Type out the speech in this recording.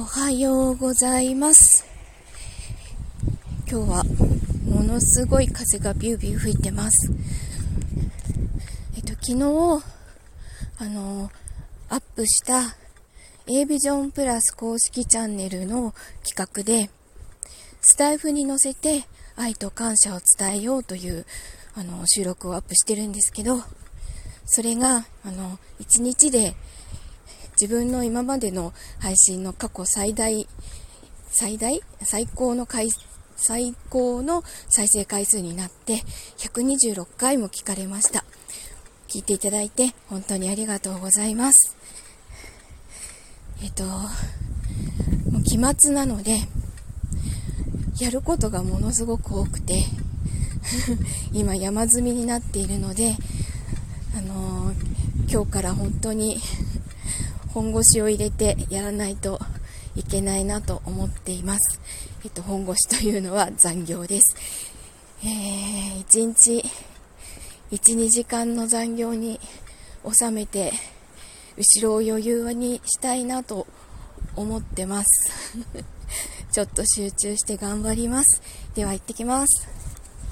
おはようございます。今日はものすごい風がビュービュー吹いてます。えっと昨日あのアップした A ビジョンプラス公式チャンネルの企画でスタイフに載せて愛と感謝を伝えようというあの収録をアップしてるんですけどそれがあの1日で自分の今までの配信の過去最大、最大？最高の回、最高の再生回数になって126回も聞かれました。聞いていただいて本当にありがとうございます。えっと、もう期末なので、やることがものすごく多くて、今山積みになっているので、あのー、今日から本当に本腰を入れてやらないといけないなと思っています。えっと、本腰というのは残業です。えー、1日1、2時間の残業に収めて、後ろを余裕にしたいなと思ってます。ちょっと集中して頑張ります。では行ってきます。